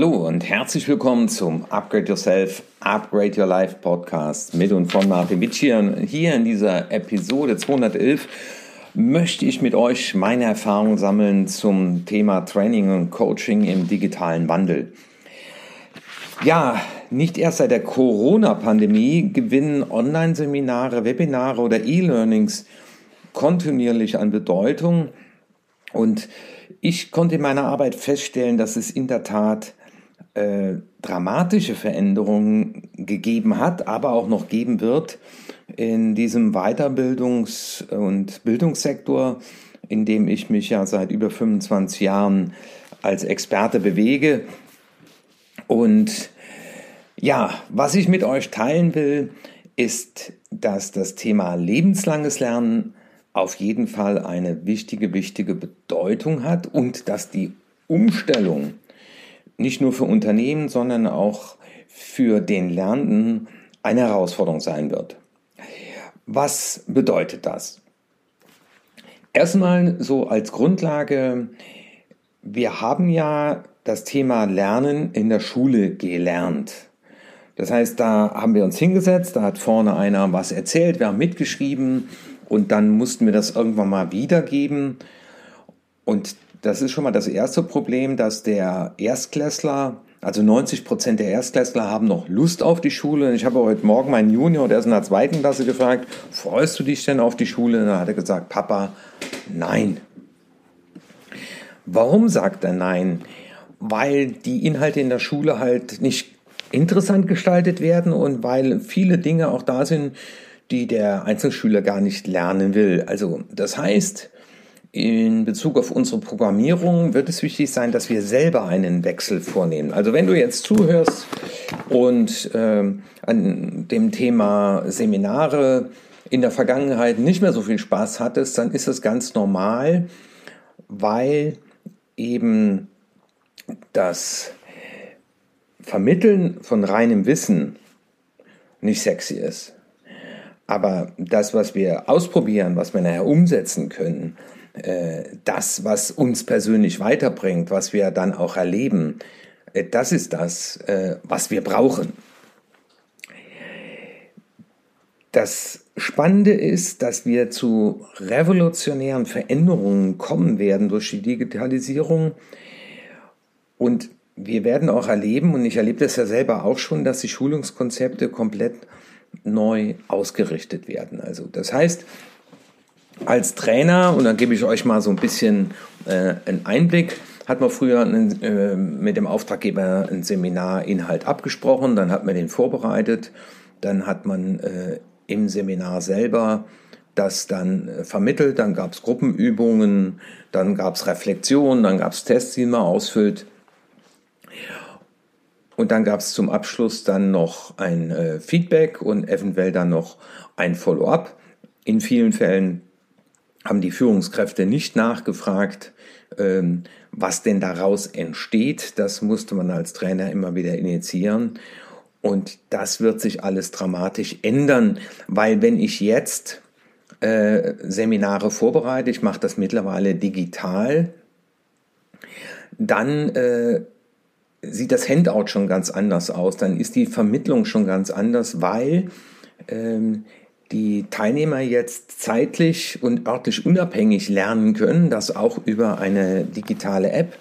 Hallo und herzlich willkommen zum Upgrade Yourself, Upgrade Your Life Podcast mit und von Martin Witschier. Hier in dieser Episode 211 möchte ich mit euch meine Erfahrungen sammeln zum Thema Training und Coaching im digitalen Wandel. Ja, nicht erst seit der Corona-Pandemie gewinnen Online-Seminare, Webinare oder E-Learnings kontinuierlich an Bedeutung und ich konnte in meiner Arbeit feststellen, dass es in der Tat äh, dramatische Veränderungen gegeben hat, aber auch noch geben wird in diesem Weiterbildungs- und Bildungssektor, in dem ich mich ja seit über 25 Jahren als Experte bewege. Und ja, was ich mit euch teilen will, ist, dass das Thema lebenslanges Lernen auf jeden Fall eine wichtige, wichtige Bedeutung hat und dass die Umstellung nicht nur für Unternehmen, sondern auch für den Lernenden eine Herausforderung sein wird. Was bedeutet das? Erstmal so als Grundlage, wir haben ja das Thema Lernen in der Schule gelernt. Das heißt, da haben wir uns hingesetzt, da hat vorne einer was erzählt, wir haben mitgeschrieben und dann mussten wir das irgendwann mal wiedergeben. Und das ist schon mal das erste Problem, dass der Erstklässler, also 90 Prozent der Erstklässler haben noch Lust auf die Schule. Ich habe heute Morgen meinen Junior, der ist in der zweiten Klasse, gefragt, freust du dich denn auf die Schule? Und dann hat er gesagt, Papa, nein. Warum sagt er nein? Weil die Inhalte in der Schule halt nicht interessant gestaltet werden und weil viele Dinge auch da sind, die der Einzelschüler gar nicht lernen will. Also das heißt, in Bezug auf unsere Programmierung wird es wichtig sein, dass wir selber einen Wechsel vornehmen. Also wenn du jetzt zuhörst und äh, an dem Thema Seminare in der Vergangenheit nicht mehr so viel Spaß hattest, dann ist das ganz normal, weil eben das Vermitteln von reinem Wissen nicht sexy ist. Aber das, was wir ausprobieren, was wir nachher umsetzen können, das, was uns persönlich weiterbringt, was wir dann auch erleben, äh, das ist das, äh, was wir brauchen. Das Spannende ist, dass wir zu revolutionären Veränderungen kommen werden durch die Digitalisierung. Und wir werden auch erleben, und ich erlebe das ja selber auch schon, dass die Schulungskonzepte komplett neu ausgerichtet werden. Also das heißt, als Trainer, und dann gebe ich euch mal so ein bisschen äh, einen Einblick, hat man früher einen, äh, mit dem Auftraggeber einen Seminarinhalt abgesprochen, dann hat man den vorbereitet, dann hat man äh, im Seminar selber das dann äh, vermittelt, dann gab es Gruppenübungen, dann gab es Reflexion, dann gab es Tests, die man ausfüllt. Und dann gab es zum Abschluss dann noch ein äh, Feedback und eventuell dann noch ein Follow-up. In vielen Fällen haben die Führungskräfte nicht nachgefragt, ähm, was denn daraus entsteht. Das musste man als Trainer immer wieder initiieren. Und das wird sich alles dramatisch ändern, weil wenn ich jetzt äh, Seminare vorbereite, ich mache das mittlerweile digital, dann äh, sieht das Handout schon ganz anders aus, dann ist die Vermittlung schon ganz anders, weil ähm, die Teilnehmer jetzt zeitlich und örtlich unabhängig lernen können, das auch über eine digitale App.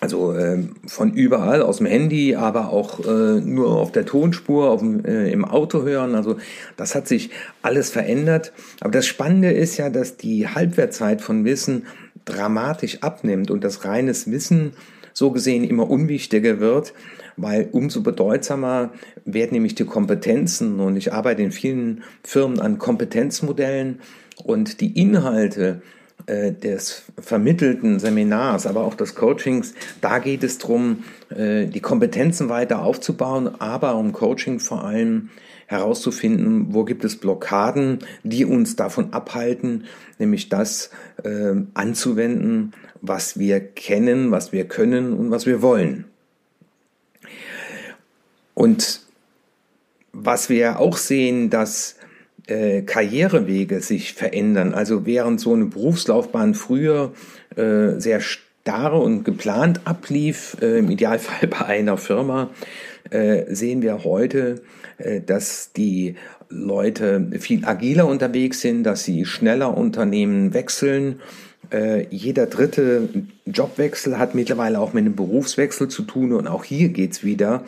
Also äh, von überall aus dem Handy, aber auch äh, nur auf der Tonspur, auf dem, äh, im Auto hören. Also das hat sich alles verändert. Aber das Spannende ist ja, dass die Halbwertzeit von Wissen dramatisch abnimmt und das reines Wissen so gesehen immer unwichtiger wird, weil umso bedeutsamer werden nämlich die Kompetenzen. Und ich arbeite in vielen Firmen an Kompetenzmodellen und die Inhalte äh, des vermittelten Seminars, aber auch des Coachings, da geht es darum, äh, die Kompetenzen weiter aufzubauen, aber um Coaching vor allem herauszufinden, wo gibt es Blockaden, die uns davon abhalten, nämlich das äh, anzuwenden, was wir kennen, was wir können und was wir wollen. Und was wir auch sehen, dass äh, Karrierewege sich verändern. Also während so eine Berufslaufbahn früher äh, sehr Jahre und geplant ablief, äh, im Idealfall bei einer Firma, äh, sehen wir heute, äh, dass die Leute viel agiler unterwegs sind, dass sie schneller Unternehmen wechseln. Äh, jeder dritte Jobwechsel hat mittlerweile auch mit einem Berufswechsel zu tun und auch hier geht's wieder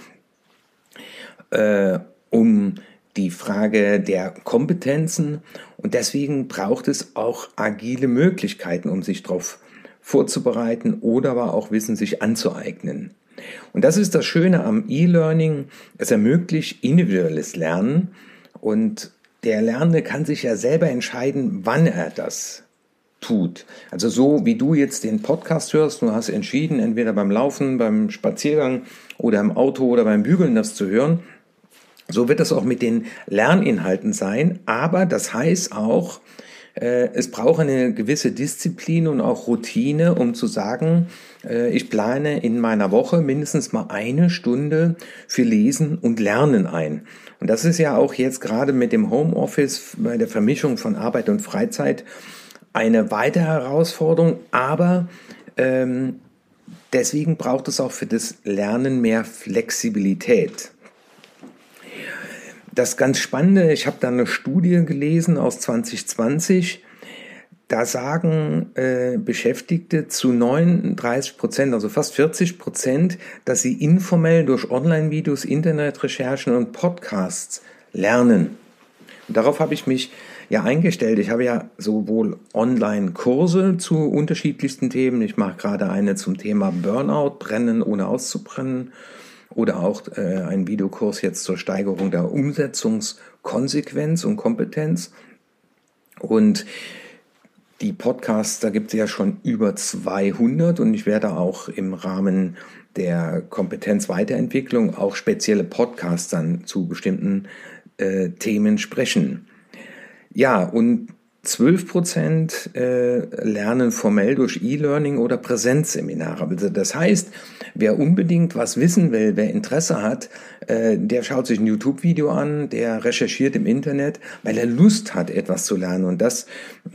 äh, um die Frage der Kompetenzen und deswegen braucht es auch agile Möglichkeiten, um sich darauf vorzubereiten oder aber auch Wissen sich anzueignen. Und das ist das Schöne am E-Learning. Es ermöglicht individuelles Lernen und der Lernende kann sich ja selber entscheiden, wann er das tut. Also so wie du jetzt den Podcast hörst, du hast entschieden, entweder beim Laufen, beim Spaziergang oder im Auto oder beim Bügeln das zu hören, so wird es auch mit den Lerninhalten sein, aber das heißt auch, äh, es braucht eine gewisse Disziplin und auch Routine, um zu sagen, äh, ich plane in meiner Woche mindestens mal eine Stunde für Lesen und Lernen ein. Und das ist ja auch jetzt gerade mit dem Homeoffice, bei der Vermischung von Arbeit und Freizeit eine weitere Herausforderung, aber ähm, deswegen braucht es auch für das Lernen mehr Flexibilität. Das ganz Spannende, ich habe da eine Studie gelesen aus 2020, da sagen äh, Beschäftigte zu 39 Prozent, also fast 40 Prozent, dass sie informell durch Online-Videos, Internetrecherchen und Podcasts lernen. Und darauf habe ich mich ja eingestellt. Ich habe ja sowohl Online-Kurse zu unterschiedlichsten Themen. Ich mache gerade eine zum Thema Burnout, Brennen ohne auszubrennen oder auch äh, ein Videokurs jetzt zur Steigerung der Umsetzungskonsequenz und Kompetenz. Und die Podcasts, da gibt es ja schon über 200 und ich werde auch im Rahmen der Kompetenzweiterentwicklung auch spezielle Podcasts dann zu bestimmten äh, Themen sprechen. Ja, und 12 Prozent äh, lernen formell durch E-Learning oder Präsenzseminare. Also das heißt, wer unbedingt was wissen will, wer Interesse hat, äh, der schaut sich ein YouTube-Video an, der recherchiert im Internet, weil er Lust hat, etwas zu lernen. Und das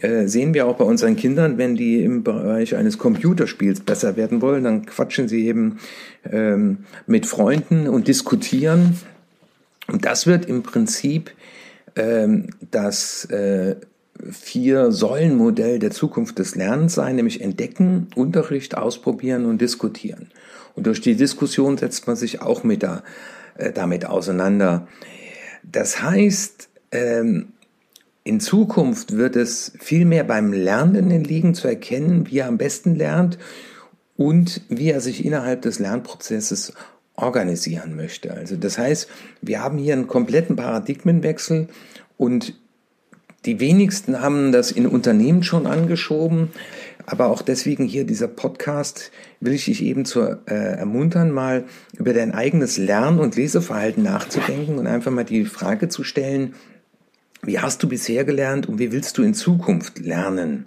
äh, sehen wir auch bei unseren Kindern, wenn die im Bereich eines Computerspiels besser werden wollen, dann quatschen sie eben ähm, mit Freunden und diskutieren. Und das wird im Prinzip ähm, das äh, Vier-Säulen-Modell der Zukunft des Lernens sein, nämlich entdecken, Unterricht ausprobieren und diskutieren. Und durch die Diskussion setzt man sich auch mit da, äh, damit auseinander. Das heißt, ähm, in Zukunft wird es viel mehr beim Lernenden liegen, zu erkennen, wie er am besten lernt und wie er sich innerhalb des Lernprozesses organisieren möchte. Also das heißt, wir haben hier einen kompletten Paradigmenwechsel und die wenigsten haben das in Unternehmen schon angeschoben, aber auch deswegen hier dieser Podcast will ich dich eben zu äh, ermuntern, mal über dein eigenes Lern- und Leseverhalten nachzudenken und einfach mal die Frage zu stellen, wie hast du bisher gelernt und wie willst du in Zukunft lernen?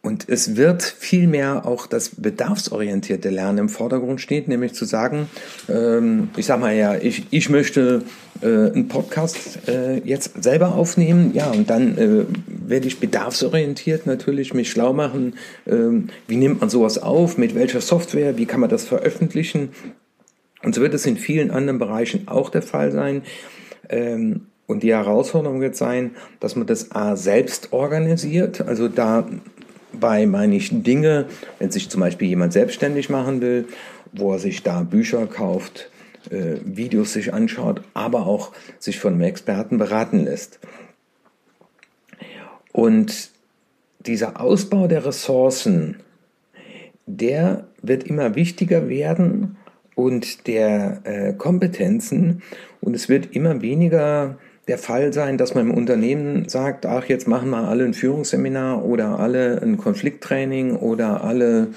Und es wird vielmehr auch das bedarfsorientierte Lernen im Vordergrund stehen, nämlich zu sagen, ähm, ich sag mal ja, ich, ich möchte äh, einen Podcast äh, jetzt selber aufnehmen, ja, und dann äh, werde ich bedarfsorientiert natürlich mich schlau machen, ähm, wie nimmt man sowas auf, mit welcher Software, wie kann man das veröffentlichen. Und so wird es in vielen anderen Bereichen auch der Fall sein. Ähm, und die Herausforderung wird sein, dass man das A selbst organisiert, also da bei meine ich Dinge, wenn sich zum Beispiel jemand selbstständig machen will, wo er sich da Bücher kauft, äh, Videos sich anschaut, aber auch sich von einem Experten beraten lässt. Und dieser Ausbau der Ressourcen, der wird immer wichtiger werden und der äh, Kompetenzen und es wird immer weniger der Fall sein, dass man im Unternehmen sagt, ach, jetzt machen wir alle ein Führungsseminar oder alle ein Konflikttraining oder alle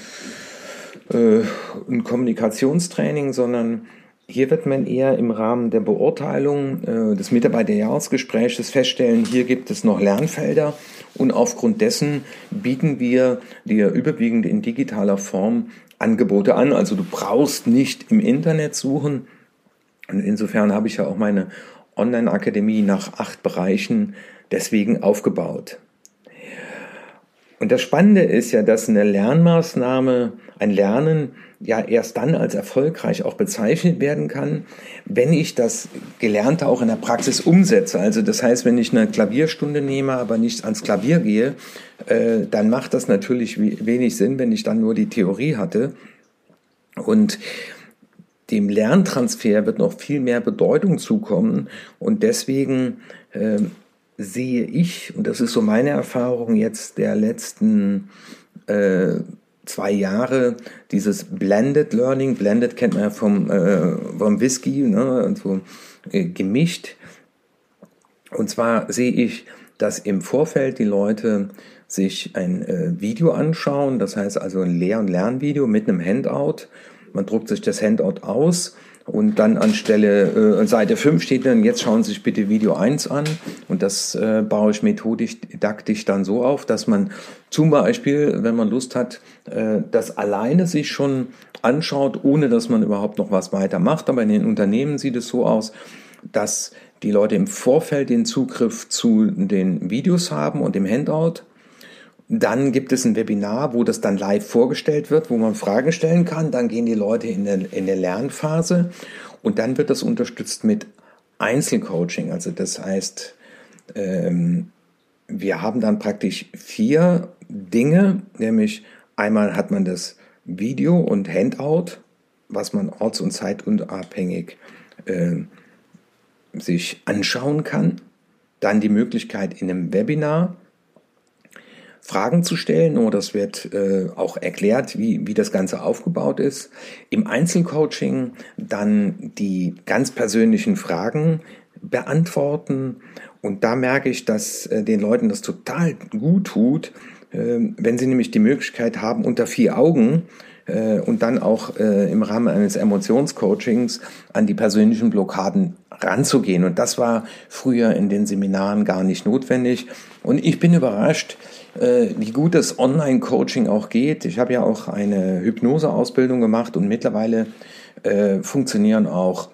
äh, ein Kommunikationstraining, sondern hier wird man eher im Rahmen der Beurteilung äh, des Mitarbeiterjahresgespräches feststellen, hier gibt es noch Lernfelder und aufgrund dessen bieten wir dir überwiegend in digitaler Form Angebote an. Also du brauchst nicht im Internet suchen. Und insofern habe ich ja auch meine Online-Akademie nach acht Bereichen deswegen aufgebaut. Und das Spannende ist ja, dass eine Lernmaßnahme, ein Lernen ja erst dann als erfolgreich auch bezeichnet werden kann, wenn ich das Gelernte auch in der Praxis umsetze. Also das heißt, wenn ich eine Klavierstunde nehme, aber nicht ans Klavier gehe, äh, dann macht das natürlich wenig Sinn, wenn ich dann nur die Theorie hatte. Und dem Lerntransfer wird noch viel mehr Bedeutung zukommen und deswegen äh, sehe ich, und das ist so meine Erfahrung jetzt der letzten äh, zwei Jahre, dieses Blended Learning, Blended kennt man ja vom, äh, vom Whisky, ne, und so äh, gemischt. Und zwar sehe ich, dass im Vorfeld die Leute sich ein äh, Video anschauen, das heißt also ein Lehr- und Lernvideo mit einem Handout. Man druckt sich das Handout aus und dann anstelle äh, Seite 5 steht dann, jetzt schauen Sie sich bitte Video 1 an. Und das äh, baue ich methodisch, didaktisch dann so auf, dass man zum Beispiel, wenn man Lust hat, äh, das alleine sich schon anschaut, ohne dass man überhaupt noch was weitermacht. Aber in den Unternehmen sieht es so aus, dass die Leute im Vorfeld den Zugriff zu den Videos haben und dem Handout dann gibt es ein Webinar, wo das dann live vorgestellt wird, wo man Fragen stellen kann. Dann gehen die Leute in der, in der Lernphase und dann wird das unterstützt mit Einzelcoaching. Also das heißt, ähm, wir haben dann praktisch vier Dinge, nämlich einmal hat man das Video und Handout, was man orts- und zeitunabhängig äh, sich anschauen kann. Dann die Möglichkeit in einem Webinar Fragen zu stellen oder das wird äh, auch erklärt, wie, wie das Ganze aufgebaut ist. Im Einzelcoaching dann die ganz persönlichen Fragen beantworten und da merke ich, dass äh, den Leuten das total gut tut, äh, wenn sie nämlich die Möglichkeit haben, unter vier Augen äh, und dann auch äh, im Rahmen eines Emotionscoachings an die persönlichen Blockaden ranzugehen. Und das war früher in den Seminaren gar nicht notwendig. Und ich bin überrascht, äh, wie gut das Online-Coaching auch geht. Ich habe ja auch eine Hypnose-Ausbildung gemacht und mittlerweile äh, funktionieren auch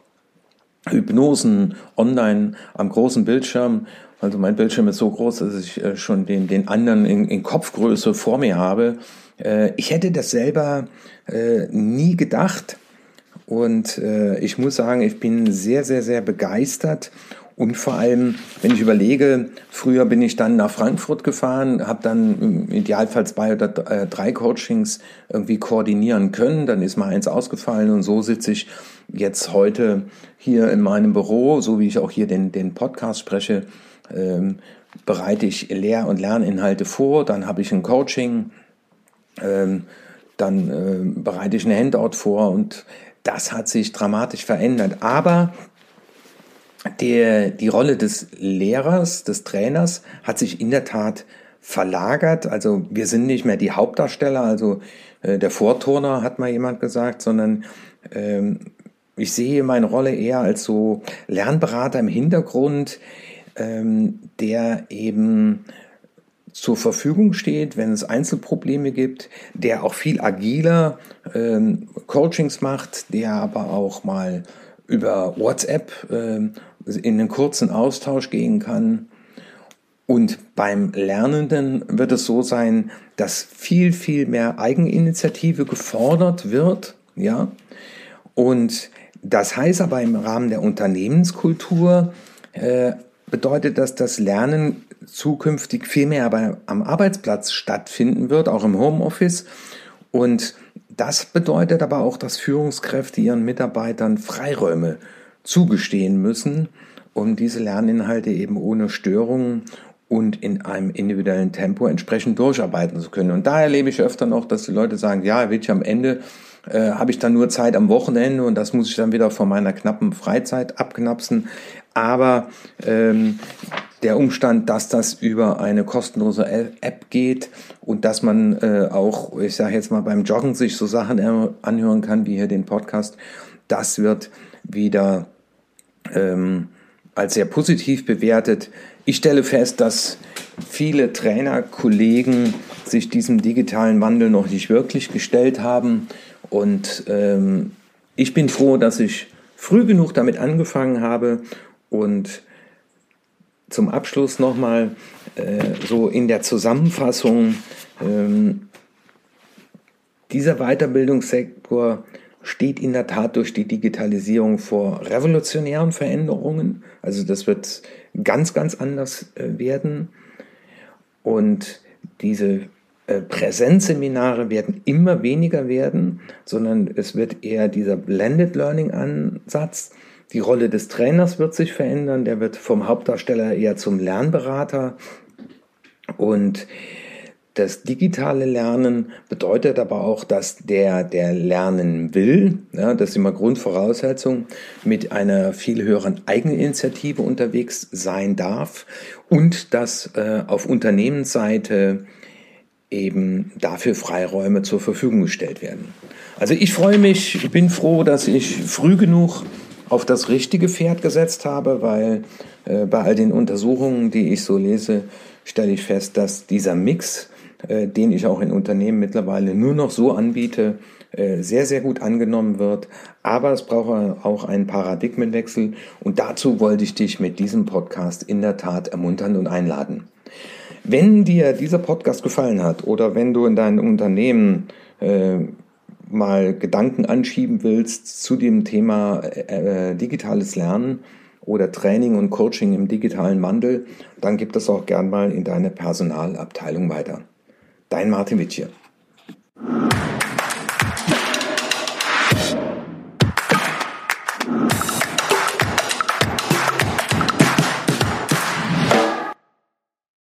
Hypnosen online am großen Bildschirm. Also mein Bildschirm ist so groß, dass ich äh, schon den, den anderen in, in Kopfgröße vor mir habe. Äh, ich hätte das selber äh, nie gedacht. Und ich muss sagen, ich bin sehr, sehr, sehr begeistert und vor allem, wenn ich überlege, früher bin ich dann nach Frankfurt gefahren, habe dann im Idealfall zwei oder äh, drei Coachings irgendwie koordinieren können. Dann ist mal eins ausgefallen und so sitze ich jetzt heute hier in meinem Büro, so wie ich auch hier den, den Podcast spreche, ähm, bereite ich Lehr- und Lerninhalte vor. Dann habe ich ein Coaching, ähm, dann äh, bereite ich ein Handout vor und das hat sich dramatisch verändert. Aber der, die Rolle des Lehrers, des Trainers hat sich in der Tat verlagert. Also wir sind nicht mehr die Hauptdarsteller, also äh, der Vorturner hat mal jemand gesagt, sondern ähm, ich sehe meine Rolle eher als so Lernberater im Hintergrund, ähm, der eben zur Verfügung steht, wenn es Einzelprobleme gibt, der auch viel agiler ähm, Coachings macht, der aber auch mal über WhatsApp äh, in einen kurzen Austausch gehen kann. Und beim Lernenden wird es so sein, dass viel, viel mehr Eigeninitiative gefordert wird, ja. Und das heißt aber im Rahmen der Unternehmenskultur äh, bedeutet das, dass Lernen zukünftig viel mehr aber am Arbeitsplatz stattfinden wird, auch im Homeoffice. Und das bedeutet aber auch, dass Führungskräfte ihren Mitarbeitern Freiräume zugestehen müssen, um diese Lerninhalte eben ohne Störungen und in einem individuellen Tempo entsprechend durcharbeiten zu können. Und da erlebe ich öfter noch, dass die Leute sagen, ja, will ich am Ende äh, habe ich dann nur Zeit am Wochenende und das muss ich dann wieder von meiner knappen Freizeit abknapsen. Aber ähm, der Umstand, dass das über eine kostenlose App geht und dass man äh, auch, ich sage jetzt mal beim Joggen sich so Sachen anhören kann, wie hier den Podcast, das wird wieder ähm, als sehr positiv bewertet. Ich stelle fest, dass viele Trainer, Kollegen sich diesem digitalen Wandel noch nicht wirklich gestellt haben. Und ähm, ich bin froh, dass ich früh genug damit angefangen habe und zum Abschluss nochmal, äh, so in der Zusammenfassung, ähm, dieser Weiterbildungssektor steht in der Tat durch die Digitalisierung vor revolutionären Veränderungen. Also das wird ganz, ganz anders äh, werden. Und diese äh, Präsenzseminare werden immer weniger werden, sondern es wird eher dieser Blended Learning Ansatz. Die Rolle des Trainers wird sich verändern, der wird vom Hauptdarsteller eher zum Lernberater und das digitale Lernen bedeutet aber auch, dass der, der lernen will, ja, das ist immer Grundvoraussetzung, mit einer viel höheren Eigeninitiative unterwegs sein darf und dass äh, auf Unternehmensseite eben dafür Freiräume zur Verfügung gestellt werden. Also ich freue mich, ich bin froh, dass ich früh genug auf das richtige Pferd gesetzt habe, weil äh, bei all den Untersuchungen, die ich so lese, stelle ich fest, dass dieser Mix äh, den ich auch in Unternehmen mittlerweile nur noch so anbiete, äh, sehr, sehr gut angenommen wird. Aber es braucht auch einen Paradigmenwechsel und dazu wollte ich dich mit diesem Podcast in der Tat ermuntern und einladen. Wenn dir dieser Podcast gefallen hat oder wenn du in deinem Unternehmen äh, mal Gedanken anschieben willst zu dem Thema äh, äh digitales Lernen oder Training und Coaching im digitalen Wandel, dann gib das auch gern mal in deine Personalabteilung weiter. Dein Martin Witsch